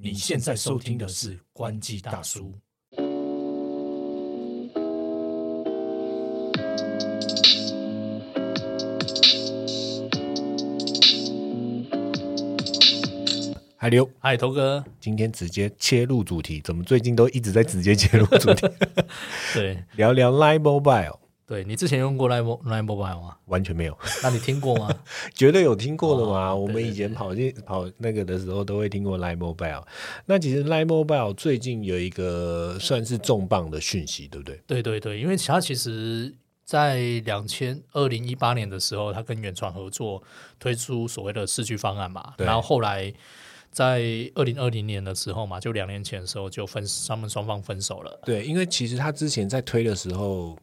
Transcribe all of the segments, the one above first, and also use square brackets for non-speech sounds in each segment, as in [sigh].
你现在收听的是关机大叔。海流，嗨，头哥，今天直接切入主题，怎么最近都一直在直接切入主题？[laughs] 对聊聊 Line Mobile，对，你之前用过 Line Line Mobile 吗？完全没有，那你听过吗？[laughs] 绝对有听过的嘛。我们以前跑进跑那个的时候，都会听过 Line Mobile。那其实 Line Mobile 最近有一个算是重磅的讯息，对不对？对对对，因为它其实，在两千二零一八年的时候，它跟远传合作推出所谓的四 G 方案嘛，然后后来在二零二零年的时候嘛，就两年前的时候就分，他们双方分手了。对，因为其实他之前在推的时候，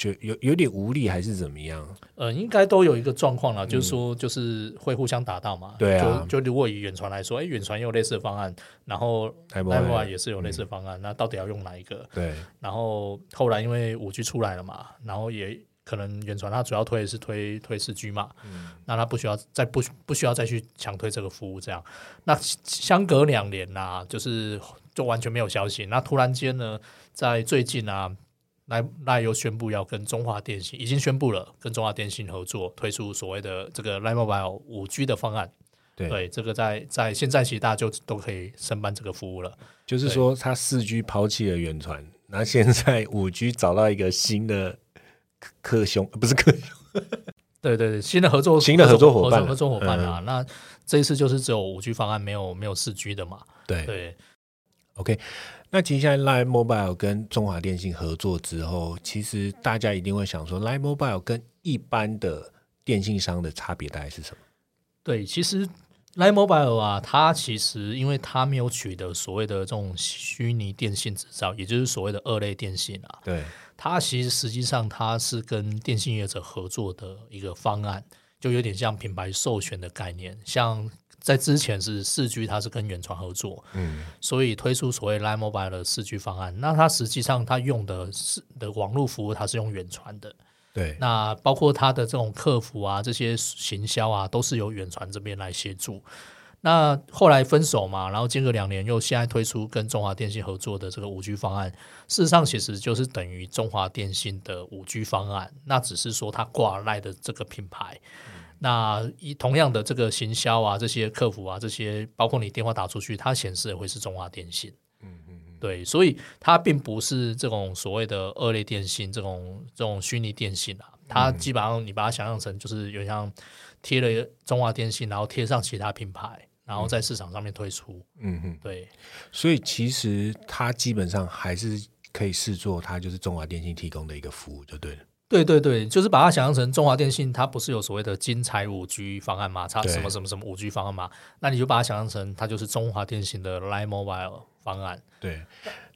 就有有点无力，还是怎么样？呃，应该都有一个状况了，就是说，就是会互相打到嘛。嗯对啊就就如果以远传来说，哎，远传也有类似的方案，然后 Mobile Mobile 也是有类似的方案，那到底要用哪一个？对然后后来因为五 G 出来了嘛，然后也可能远传它主要推的是推推四 G 嘛，那它不需要再不不需要再去强推这个服务这样。那相隔两年呐、就是就完全没有消息。那突然间呢，在最近啊，赖赖又宣布要跟中华电信已经宣布了跟中华电信合作推出所谓的这个 Line Mobile 五 G 的方案。对对，这个在在现在其实大家就都可以申办这个服务了。就是说它四 G 抛弃了远传，那现在五 G 找到一个新的克克兄，不是克兄，[laughs] 对对对，新的合作新的合作伙伴嗯合作伙伴啊，那这一次就是只有五 G 方案，没有没有四 G 的嘛。对对 OK，那其实现在 Line Mobile 跟中华电信合作之后，其实大家一定会想说，Line Mobile 跟一般的电信商的差别大概是什么？对，其实 Line Mobile 啊，它其实因为它没有取得所谓的这种虚拟电信执照，也就是所谓的二类电信啊，对它其实实际上它是跟电信业者合作的一个方案，就有点像品牌授权的概念。像在之前是四 G，它是跟远传合作，嗯，所以推出所谓 Line Mobile 的四 G 方案。那它实际上它用的是的网络服务，它是用远传的。对那包括它的这种客服啊，这些行销啊，都是由远传这边来协助。那后来分手嘛，然后间隔两年又现在推出跟中华电信合作的这个五 G 方案，事实上其实就是等于中华电信的五 G 方案，那只是说它挂赖的这个品牌。那一同样的这个行销啊，这些客服啊，这些包括你电话打出去，它显示的会是中华电信。嗯嗯对，所以它并不是这种所谓的二类电信这种这种虚拟电信啊，它基本上你把它想象成就是有像贴了中华电信，然后贴上其他品牌，然后在市场上面推出。嗯哼，对所以其实它基本上还是可以视作它就是中华电信提供的一个服务，就对了。对对对，就是把它想象成中华电信，它不是有所谓的金彩五 G 方案吗？它什么什么什么五 G 方案吗？那你就把它想象成它就是中华电信的 Line Mobile 方案。对，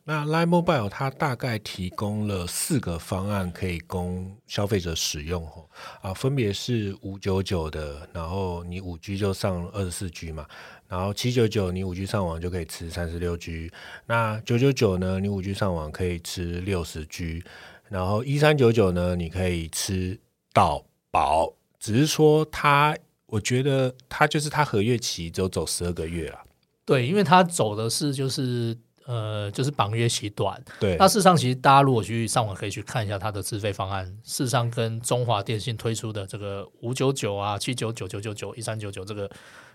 那 Line Mobile 它大概提供了四个方案可以供消费者使用哦，啊，分别是五九九的，然后你五 G 就上二十四 G 嘛，然后七九九你五 G 上网就可以吃三十六 G，那九九九呢，你五 G 上网可以吃六十 G，然后一三九九呢，你可以吃到饱，只是说它，我觉得它就是它合约期只有走十二个月啊，对，因为它走的是就是呃就是绑约期短，对。那，事实上，其实大家如果去上网可以去看一下它的自费方案，事实上跟中华电信推出的这个五九九啊、七九九、九九九、一三九九这个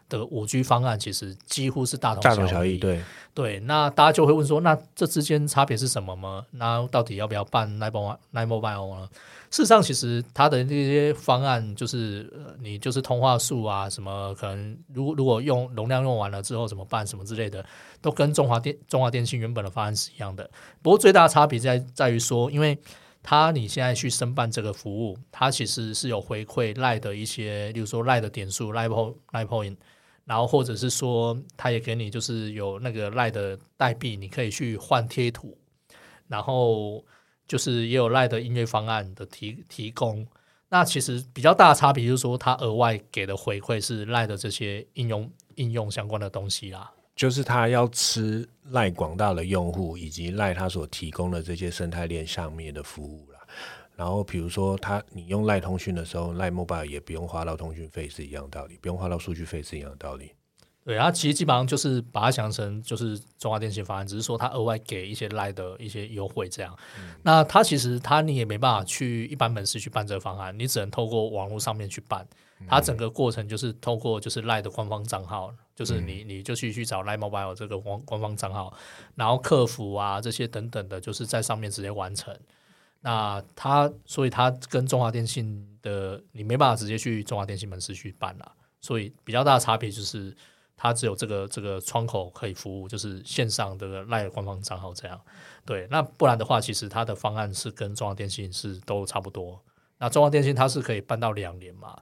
的五 G 方案，其实几乎是大同大同小异，对。对，那大家就会问说，那这之间差别是什么吗？那到底要不要办 Line Mobile 呢？事实上，其实它的那些方案就是，呃你就是通话数啊，什么可能如果如果用容量用完了之后怎么办，什么之类的，都跟中华电中华电信原本的方案是一样的。不过最大的差别在在于说，因为它你现在去申办这个服务，它其实是有回馈赖的一些，例如说赖的点数、赖 po 赖 point，然后或者是说，他也给你就是有那个赖的代币，你可以去换贴图，然后就是也有赖的音乐方案的提提供。那其实比较大的差别就是说，他额外给的回馈是赖的这些应用应用相关的东西啦。就是他要吃赖广大的用户以及赖他所提供的这些生态链上面的服务。然后比如说他你用赖通讯的时候，赖 mobile 也不用花到通讯费是一样的道理，不用花到数据费是一样的道理。对，它其实基本上就是把它想成就是中华电信方案，只是说它额外给一些赖的一些优惠这样。那它其实它你也没办法去一般门市去办这个方案，你只能透过网络上面去办。它整个过程就是透过就是赖的官方账号，就是你你就去去找赖 mobile 这个官官方账号，然后客服啊这些等等的，就是在上面直接完成。那它所以它跟中华电信的你没办法直接去中华电信门市去办了，所以比较大的差别就是它只有这个这个窗口可以服务，就是线上的赖官方账号这样。对，那不然的话，其实它的方案是跟中华电信是都差不多。那中华电信它是可以办到两年嘛？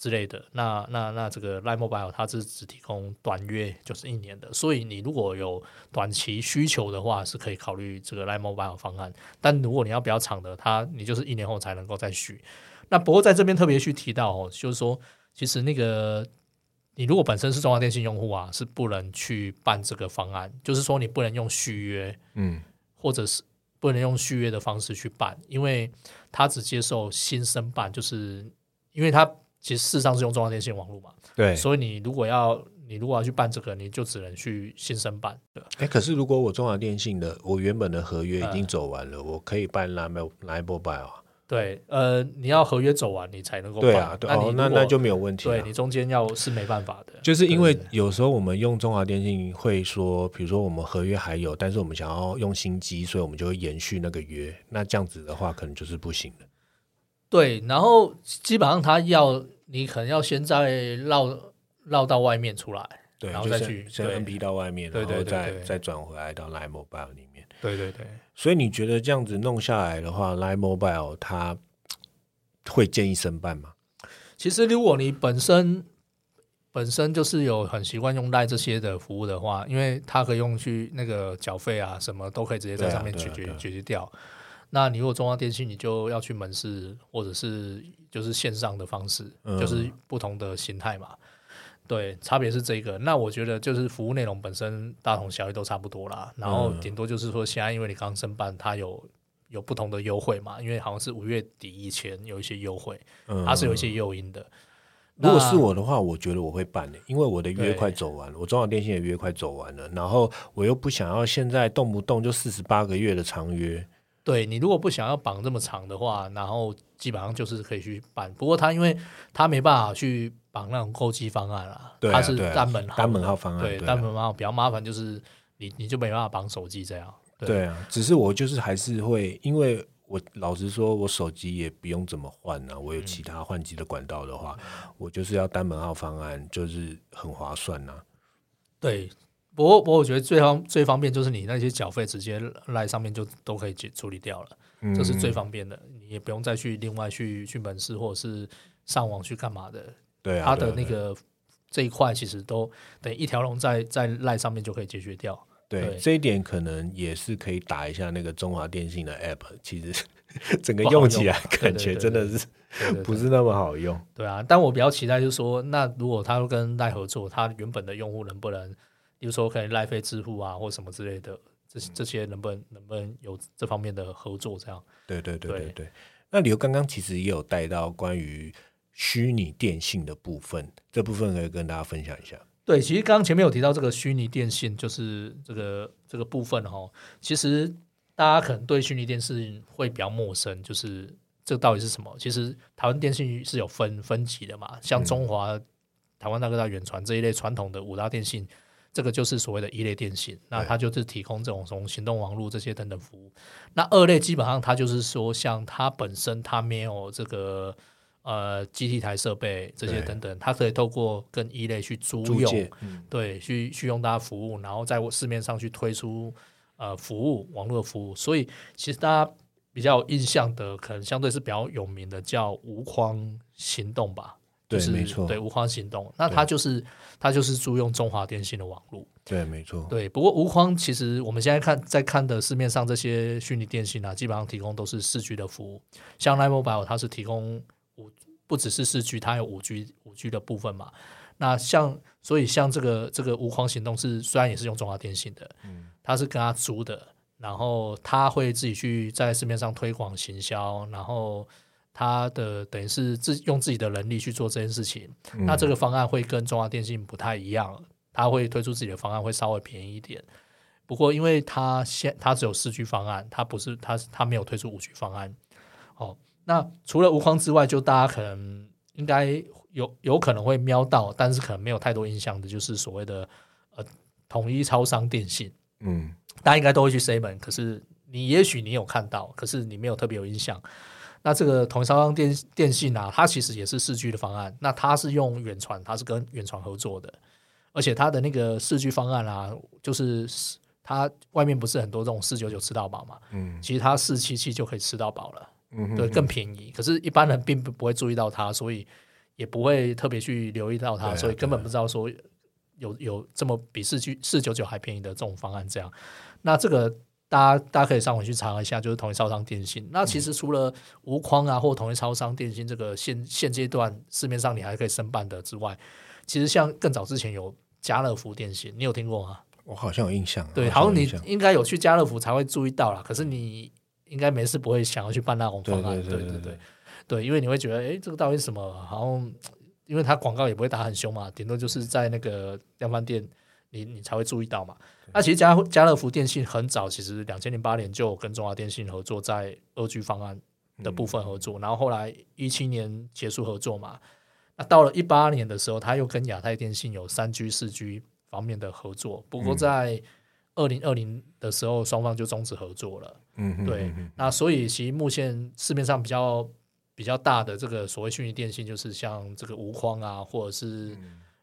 之类的，那那那这个 Line Mobile 它是只提供短约，就是一年的，所以你如果有短期需求的话，是可以考虑这个 Line Mobile 方案。但如果你要比较长的，它你就是一年后才能够再续。那不过在这边特别去提到哦，就是说，其实那个你如果本身是中华电信用户啊，是不能去办这个方案，就是说你不能用续约，嗯，或者是不能用续约的方式去办，因为它只接受新生办，就是因为它。其实事实上是用中华电信网络嘛，对，所以你如果要你如果要去办这个，你就只能去新生办。哎，可是如果我中华电信的我原本的合约已经走完了，我可以办 Line Mobile 啊？对，呃，你要合约走完，你才能够对啊，对哦，那那就没有问题。对你中间要是没办法的，就是因为有时候我们用中华电信会说，比如说我们合约还有，但是我们想要用新机，所以我们就会延续那个约。那这样子的话，可能就是不行的。对，然后基本上他要你可能要先在绕绕到外面出来，对，然后再去先 N P 到外面，对对对，再再转回来到 Line Mobile 里面。对对对，所以你觉得这样子弄下来的话，Line Mobile 它会建议申办吗？其实如果你本身本身就是有很习惯用 Line 这些的服务的话，因为它可以用去那个缴费啊，什么都可以直接在上面解决解决掉。那你如果中央电信，你就要去门市或者是就是线上的方式，就是不同的形态嘛。对，差别是这个。那我觉得就是服务内容本身大同小异，都差不多啦。然后顶多就是说，现在因为你刚申办，它有有不同的优惠嘛。因为好像是五月底以前有一些优惠，它是有一些诱因的。如果是我的话，我觉得我会办的，因为我的约快走完了，我中华电信的约快走完了，然后我又不想要现在动不动就四十八个月的长约。对你如果不想要绑这么长的话，然后基本上就是可以去办。不过他因为他没办法去绑那种购机方案啊，他是单门单门号方案，对单门号比较麻烦，就是你你就没办法绑手机这样。对啊，只是我就是还是会，因为我老实说，我手机也不用怎么换啊，我有其他换机的管道的话，我就是要单门号方案，就是很划算呐。对。不过，不过我觉得最方最方便就是你那些缴费直接来上面就都可以解处理掉了，这是最方便的，你也不用再去另外去去门市或者是上网去干嘛的。对啊，它的那个这一块其实都等一条龙在在赖上面就可以解决掉。对，这一点可能也是可以打一下那个中华电信的 app，其实 [laughs] 整个用起来感觉真的是不是那么好用。对啊，但我比较期待就是说，那如果他跟赖合作，他原本的用户能不能？比如说，可能赖费支付啊，或什么之类的，这这些能不能能不能有这方面的合作？这样？对对对对对。那李由刚刚其实也有带到关于虚拟电信的部分，这部分可以跟大家分享一下。对，其实刚刚前面有提到这个虚拟电信，就是这个这个部分哈。其实大家可能对虚拟电信会比较陌生，就是这到底是什么？其实台湾电信是有分分级的嘛，像中华、台湾大哥大、远传这一类传统的五大电信。这个就是所谓的一类电信，那它就是提供这种从行动网络这些等等服务。那二类基本上它就是说，像它本身它没有这个呃机体台设备这些等等，它可以透过跟一类去租用，对，去去用大家服务，然后在市面上去推出呃服务网络的服务。所以其实大家比较有印象的，可能相对是比较有名的叫无框行动吧。对，没错，对无框行动，那它就是它就是租用中华电信的网络。对，没错。对，不过无框其实我们现在看在看的市面上这些虚拟电信啊，基本上提供都是四 G 的服务。像 Line Mobile 它是提供五，不只是四 G，它有五 G 五 G 的部分嘛。那像所以像这个这个无框行动是虽然也是用中华电信的，嗯，它是跟他租的，然后他会自己去在市面上推广行销，然后。他的等于是自用自己的能力去做这件事情，那这个方案会跟中华电信不太一样。他会推出自己的方案，会稍微便宜一点。不过，因为他现他只有四 G 方案，他不是他他没有推出五 G 方案。哦，那除了无框之外，就大家可能应该有有可能会瞄到，但是可能没有太多印象的，就是所谓的呃统一超商电信。嗯，大家应该都会去 seven，可是你也许你有看到，可是你没有特别有印象。那这个统一超商电电信啊，它其实也是四 G 的方案，那它是用远传，它是跟远传合作的，而且它的那个四 G 方案啊，就是它外面不是很多这种四九九吃到饱嘛，嗯其实它四七七就可以吃到饱了，嗯哼对，更便宜。可是，一般人并不不会注意到它，所以也不会特别去留意到它，啊所以根本不知道说有有这么比四 G 四九九还便宜的这种方案。这样，那这个大家大家可以上网去查一下，就是统一超商电信。那其实除了无框啊或统一超商电信这个现现阶段市面上你还可以申办的之外，其实像更早之前有家乐福电信，你有听过吗？我好像有印象，对，好像你应该有去家乐福才会注意到啦。可是你应该没事不会想要去办那种方案，对对对对对对对，因为你会觉得，哎，这个到底是什么？好像因为它广告也不会打很凶嘛，顶多就是在那个量贩店，你你才会注意到嘛。那其实家家乐福电信很早，其实两千零八年就跟中华电信合作，在二 G 方案的部分合作，然后后来一七年结束合作嘛。那到了一八年的时候，他又跟亚太电信有三 G、四 G 方面的合作，不过嗯在二零二零的时候，双方就终止合作了。嗯哼对那所以其实目前市面上比较比较大的这个所谓虚拟电信，就是像这个无框啊，或者是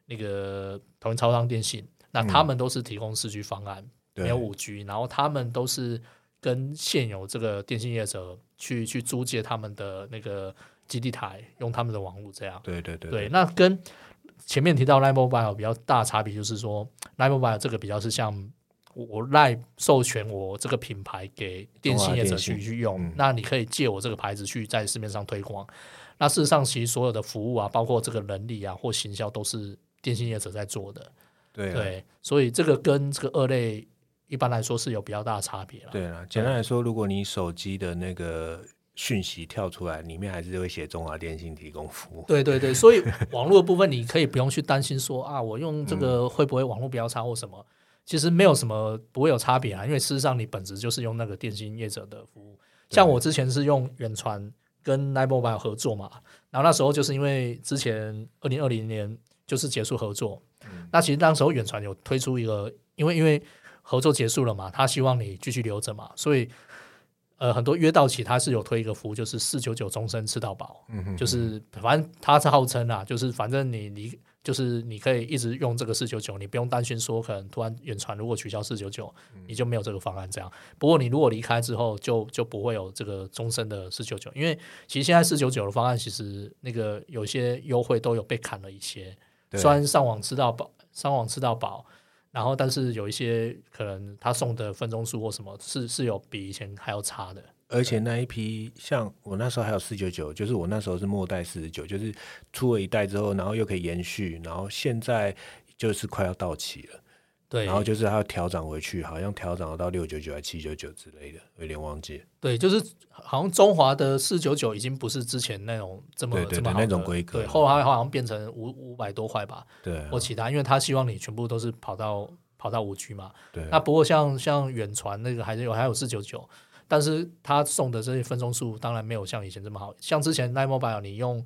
那个同一超商电信，那他们都是提供四 G 方案，对没有五 G，然后他们都是跟现有这个电信业者去去租借他们的那个基地台，用他们的网络这样。对对对对，那跟前面提到 Line Mobile 比较大差别就是说，Line Mobile 这个比较是像我我 Line 授权我这个品牌给电信业者去去用，嗯那你可以借我这个牌子去在市面上推广。那事实上，其实所有的服务啊，包括这个能力啊或行销，都是电信业者在做的。对啊对，所以这个跟这个二类一般来说是有比较大的差别了。对啊，简单来说，如果你手机的那个讯息跳出来，里面还是会写中华电信提供服务。对对对，所以网络的部分你可以不用去担心说啊，我用这嗯个会不会网络比较差或什么，其实没有什么不会有差别啊，因为事实上你本质就是用那个电信业者的服务。像我之前是用远传跟 Line Mobile 合作嘛，然后那时候就是因为之前二零二零年就是结束合作，那其实那时候远传有推出一个，因为因为合作结束了嘛，他希望你继续留着嘛，所以呃很多约到期他是有推一个服务，就是四九九终身吃到饱。嗯哼，就是反正他是号称啊，就是反正你离就是你可以一直用这个四九九，你不用担心说可能突然远传如果取消四九九，你就没有这个方案这样。不过你如果离开之后，就就不会有这个终身的四九九，因为其实现在四九九的方案其实那个有些优惠都有被砍了一些，对虽然上网吃到饱，上网吃到饱。然后，但是有一些可能他送的分钟数或什么是是有比以前还要差的，而且那一批像我那时候还有四九九，就是我那时候是末代四十九，就是出了一代之后，然后又可以延续，然后现在就是快要到期了，对，然后就是它要调涨回去，好像调涨到六九九还七九九之类的，有点忘记了。对，就是好像中华的四九九已经不是之前那种这么对对这么好那种规格对，后来好像变成五五百多块吧，对啊或其他，因为他希望你全部都是跑到跑到五 G 嘛。对啊，那不过像像远传那个还是有还有四九九，但是他送的这些分钟数当然没有像以前这么好，像之前 Line Mobile 你用。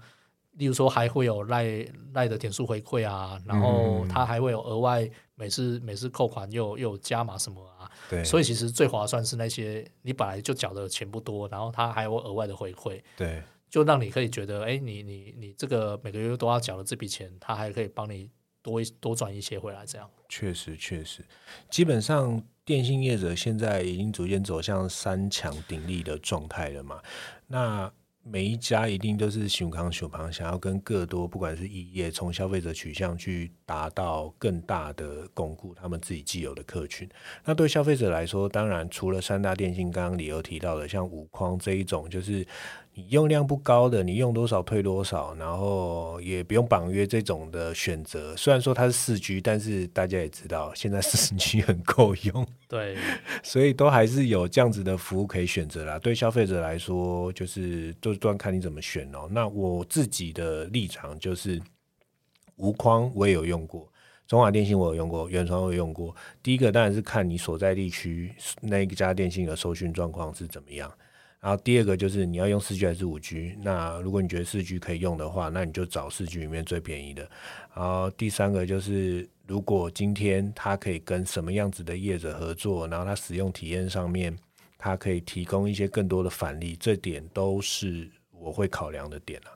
例如说还会有赖赖的点数回馈啊，然后嗯。它还会有额外每次每次扣款又又有加码什么啊，对，所以以其实最划算是那些你本来就缴的钱不多，然后它还有额外的回馈，对。就让你可以觉得，哎，你你你这个每个月都要缴的这笔钱，它还可以帮你多一多赚一些回来，这样。确实确实，基本上电信业者现在已经逐渐走向三强鼎立的状态了嘛。那每一家一定都是熊康熊扛，想要跟各多不管是异业从消费者取向去达到更大的巩固他们自己既有的客群。那对消费者来说，当然除了三大电信刚刚理由提到的，像五框这一种，就是你用量不高的，你用多少退多少，然后也不用绑约这种的选择。虽然说它是四 G，但是大家也知道现在 [laughs] 四 G 很够用，对，所以都还是有这样子的服务可以选择啦。对消费者来说，就是就端看你怎么选哦。那我自己的立场就是无框我也有用过。中华电信我有用过，远传我有用过。第一个当然是看你所在地区那一家电信的收讯状况是怎么样。然后第二个就是你要用四 G 还是五 G？那如果你觉得四 G 可以用的话，那你就找四 G 里面最便宜的。然后第三个就是，如果今天它可以跟什么样子的业者合作，然后它使用体验上面，它可以提供一些更多的返利，这点都是我会考量的点啊。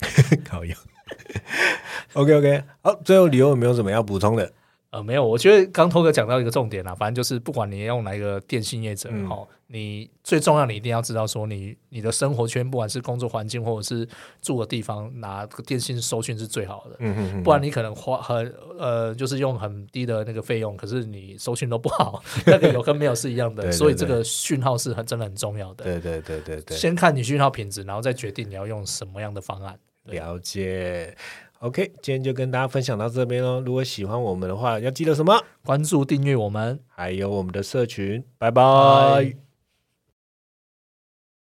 [laughs] 考量。[laughs] OK OK，好，最后理由有没有什么要补充的？呃，没有，我觉得刚头哥讲到一个重点啦，反正就是不管你用哪一个电信业者，哈，你最重要，你一定要知道说，你你的生活圈，不管是工作环境或者是住的地方，哪个电信收讯是最好的，嗯嗯不然你可能花很呃，就是用很低的那个费用，可是你收讯都不好，[laughs] 那个有跟没有是一样的，[laughs] 所以这个讯号是很真的很重要的。对对对对对，先看你讯号品质，然后再决定你要用什么样的方案。了解。OK，今天就跟大家分享到这边喽。如果喜欢我们的话，要记得什么？关注、订阅我们，还有我们的社群。拜拜。